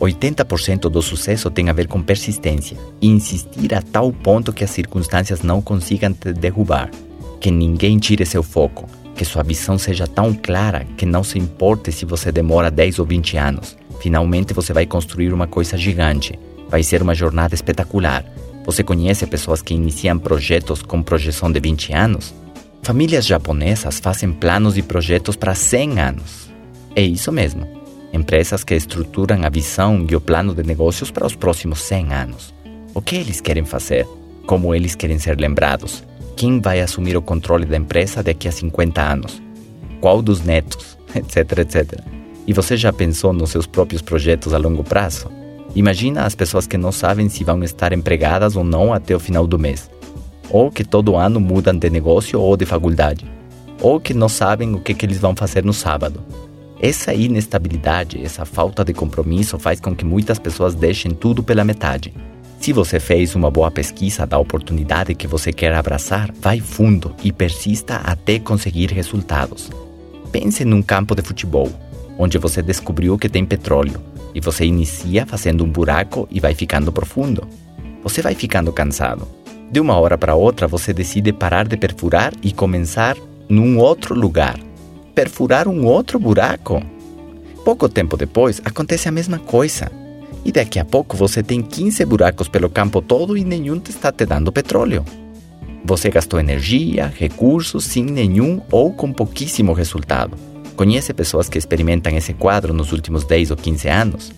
80% do sucesso tem a ver com persistência insistir a tal ponto que as circunstâncias não consigam te derrubar, que ninguém tire seu foco, que sua visão seja tão clara que não se importe se você demora 10 ou 20 anos. Finalmente você vai construir uma coisa gigante. Vai ser uma jornada espetacular. Você conhece pessoas que iniciam projetos com projeção de 20 anos? Famílias japonesas fazem planos e projetos para 100 anos. É isso mesmo. Empresas que estruturam a visão e o plano de negócios para os próximos 100 anos. O que eles querem fazer? Como eles querem ser lembrados? Quem vai assumir o controle da empresa daqui a 50 anos? Qual dos netos? Etc, etc. E você já pensou nos seus próprios projetos a longo prazo? Imagina as pessoas que não sabem se vão estar empregadas ou não até o final do mês, ou que todo ano mudam de negócio ou de faculdade, ou que não sabem o que, que eles vão fazer no sábado. Essa inestabilidade, essa falta de compromisso faz com que muitas pessoas deixem tudo pela metade se você fez uma boa pesquisa da oportunidade que você quer abraçar, vai fundo e persista até conseguir resultados. Pense num campo de futebol, onde você descobriu que tem petróleo, e você inicia fazendo um buraco e vai ficando profundo. Você vai ficando cansado. De uma hora para outra, você decide parar de perfurar e começar num outro lugar. Perfurar um outro buraco. Pouco tempo depois, acontece a mesma coisa. E daqui a pouco você tem 15 buracos pelo campo todo e nenhum está te dando petróleo. Você gastou energia, recursos sem nenhum ou com pouquíssimo resultado. Conhece pessoas que experimentam esse quadro nos últimos 10 ou 15 anos?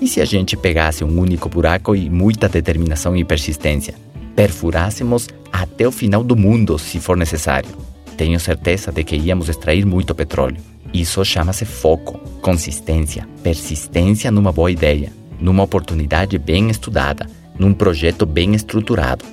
E se a gente pegasse um único buraco e muita determinação e persistência, perfurássemos até o final do mundo se for necessário? Tenho certeza de que íamos extrair muito petróleo. Isso chama-se foco, consistência, persistência numa boa ideia numa oportunidade bem estudada, num projeto bem estruturado.